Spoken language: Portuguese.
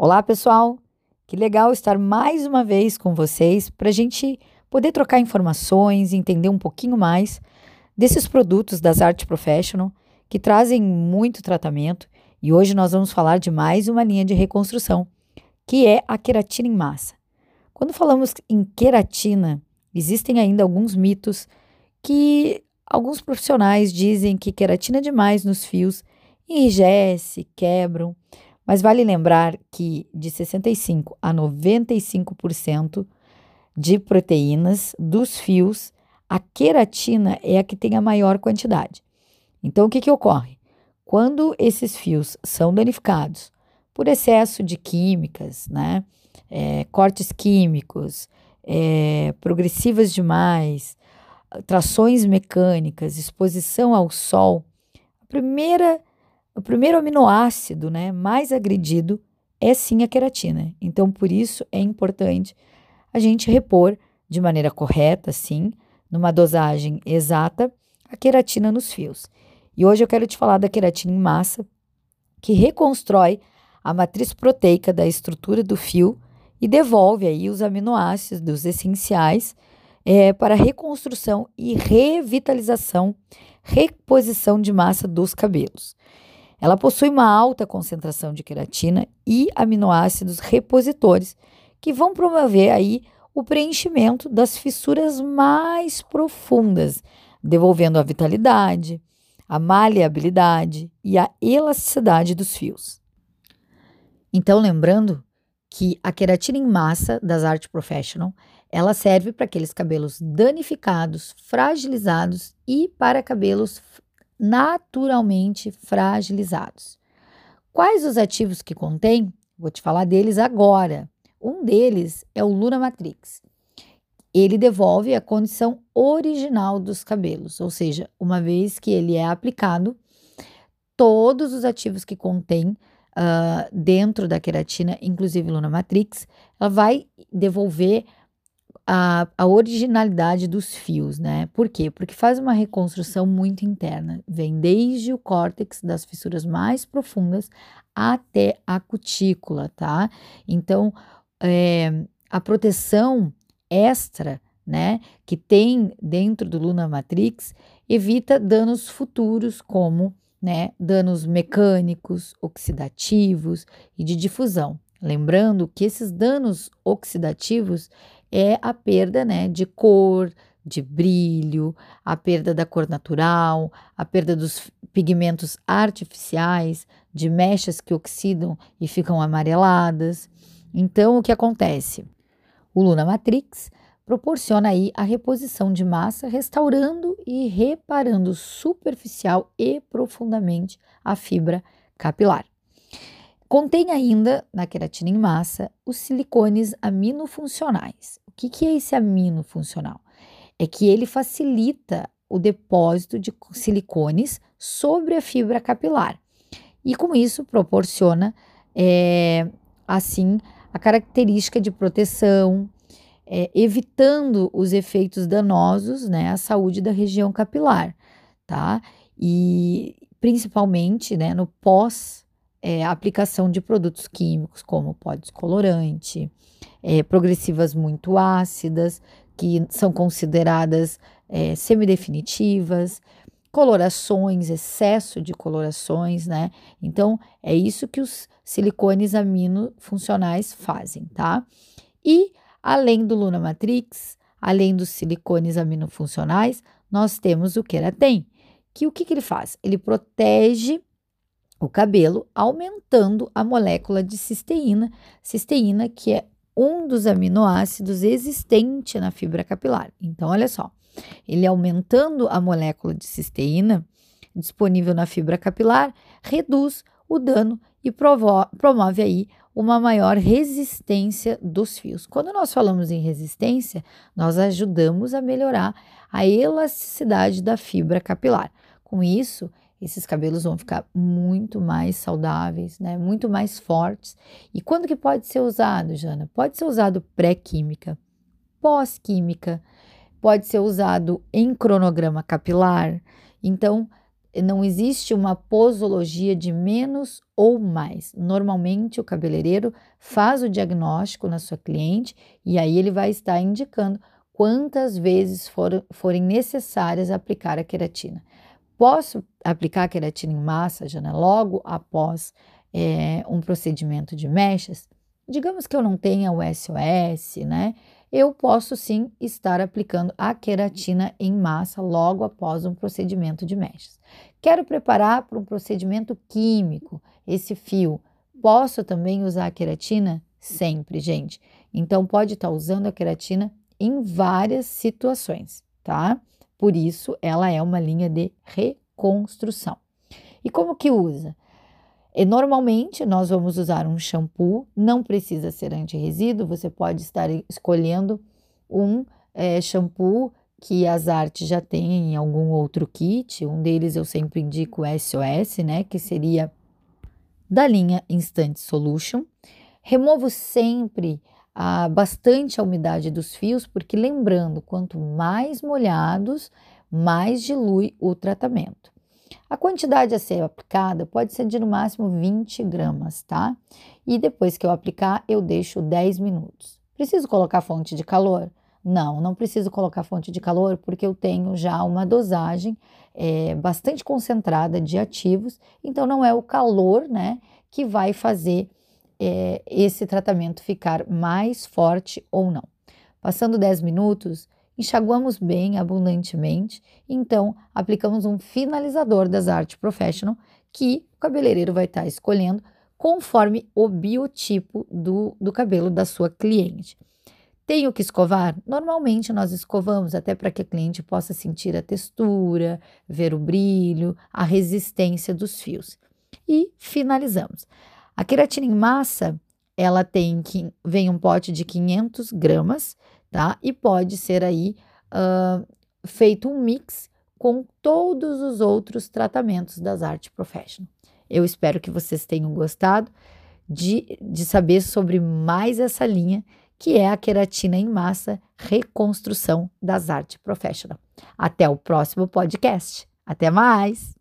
Olá, pessoal! Que legal estar mais uma vez com vocês para a gente poder trocar informações, entender um pouquinho mais desses produtos das Art Professional que trazem muito tratamento. E hoje nós vamos falar de mais uma linha de reconstrução, que é a queratina em massa. Quando falamos em queratina, existem ainda alguns mitos que alguns profissionais dizem que queratina demais nos fios enrijece, quebram. Mas vale lembrar que de 65 a 95% de proteínas dos fios, a queratina é a que tem a maior quantidade. Então, o que, que ocorre? Quando esses fios são danificados por excesso de químicas, né, é, cortes químicos, é, progressivas demais, trações mecânicas, exposição ao sol, a primeira o primeiro aminoácido né, mais agredido é sim a queratina. Então, por isso é importante a gente repor de maneira correta, sim, numa dosagem exata, a queratina nos fios. E hoje eu quero te falar da queratina em massa, que reconstrói a matriz proteica da estrutura do fio e devolve aí os aminoácidos essenciais é, para reconstrução e revitalização, reposição de massa dos cabelos. Ela possui uma alta concentração de queratina e aminoácidos repositores que vão promover aí o preenchimento das fissuras mais profundas, devolvendo a vitalidade, a maleabilidade e a elasticidade dos fios. Então, lembrando que a queratina em massa das Art Professional, ela serve para aqueles cabelos danificados, fragilizados e para cabelos naturalmente fragilizados. Quais os ativos que contém? Vou te falar deles agora. Um deles é o Luna Matrix. Ele devolve a condição original dos cabelos, ou seja, uma vez que ele é aplicado, todos os ativos que contém uh, dentro da queratina, inclusive Luna Matrix, ela vai devolver a, a originalidade dos fios, né? Por quê? Porque faz uma reconstrução muito interna. Vem desde o córtex das fissuras mais profundas até a cutícula, tá? Então, é, a proteção extra, né, que tem dentro do Luna Matrix, evita danos futuros como, né, danos mecânicos, oxidativos e de difusão. Lembrando que esses danos oxidativos é a perda né, de cor, de brilho, a perda da cor natural, a perda dos pigmentos artificiais, de mechas que oxidam e ficam amareladas. Então, o que acontece? O Luna Matrix proporciona aí a reposição de massa, restaurando e reparando superficial e profundamente a fibra capilar. Contém ainda, na queratina em massa, os silicones aminofuncionais. O que, que é esse amino funcional? É que ele facilita o depósito de silicones sobre a fibra capilar e, com isso, proporciona, é, assim, a característica de proteção, é, evitando os efeitos danosos né, à saúde da região capilar, tá? E principalmente né, no pós é, aplicação de produtos químicos como pó descolorante, é, progressivas muito ácidas, que são consideradas é, semidefinitivas, colorações, excesso de colorações, né? Então, é isso que os silicones amino funcionais fazem, tá? E, além do Luna Matrix, além dos silicones aminofuncionais, nós temos o Keratin, que o que, que ele faz? Ele protege o cabelo, aumentando a molécula de cisteína, cisteína que é um dos aminoácidos existente na fibra capilar. Então, olha só, ele aumentando a molécula de cisteína disponível na fibra capilar, reduz o dano e promove aí uma maior resistência dos fios. Quando nós falamos em resistência, nós ajudamos a melhorar a elasticidade da fibra capilar. Com isso, esses cabelos vão ficar muito mais saudáveis, né? Muito mais fortes. E quando que pode ser usado, Jana? Pode ser usado pré-química, pós-química, pode ser usado em cronograma capilar. Então, não existe uma posologia de menos ou mais. Normalmente, o cabeleireiro faz o diagnóstico na sua cliente e aí ele vai estar indicando quantas vezes for, forem necessárias aplicar a queratina. Posso aplicar queratina em massa, Jana, logo após é, um procedimento de mechas? Digamos que eu não tenha o SOS, né? Eu posso sim estar aplicando a queratina em massa logo após um procedimento de mechas. Quero preparar para um procedimento químico esse fio. Posso também usar a queratina? Sempre, gente. Então, pode estar usando a queratina em várias situações, tá? Por isso, ela é uma linha de reconstrução. E como que usa? E normalmente nós vamos usar um shampoo, não precisa ser anti-resíduo, você pode estar escolhendo um é, shampoo que as artes já têm em algum outro kit. Um deles eu sempre indico SOS, né, que seria da linha Instant Solution. Removo sempre a, bastante a umidade dos fios, porque lembrando, quanto mais molhados, mais dilui o tratamento. A quantidade a ser aplicada pode ser de no máximo 20 gramas, tá? E depois que eu aplicar, eu deixo 10 minutos. Preciso colocar fonte de calor? Não, não preciso colocar fonte de calor porque eu tenho já uma dosagem é, bastante concentrada de ativos, então não é o calor, né, que vai fazer é, esse tratamento ficar mais forte ou não. Passando 10 minutos, enxaguamos bem abundantemente, então aplicamos um finalizador das Art Professional que o cabeleireiro vai estar tá escolhendo conforme o biotipo do, do cabelo da sua cliente. Tenho que escovar? Normalmente nós escovamos até para que a cliente possa sentir a textura, ver o brilho, a resistência dos fios. E finalizamos. A queratina em massa, ela tem que vem um pote de 500 gramas tá? E pode ser aí uh, feito um mix com todos os outros tratamentos das Art Professional. Eu espero que vocês tenham gostado de, de saber sobre mais essa linha, que é a queratina em massa reconstrução das Art Professional. Até o próximo podcast. Até mais!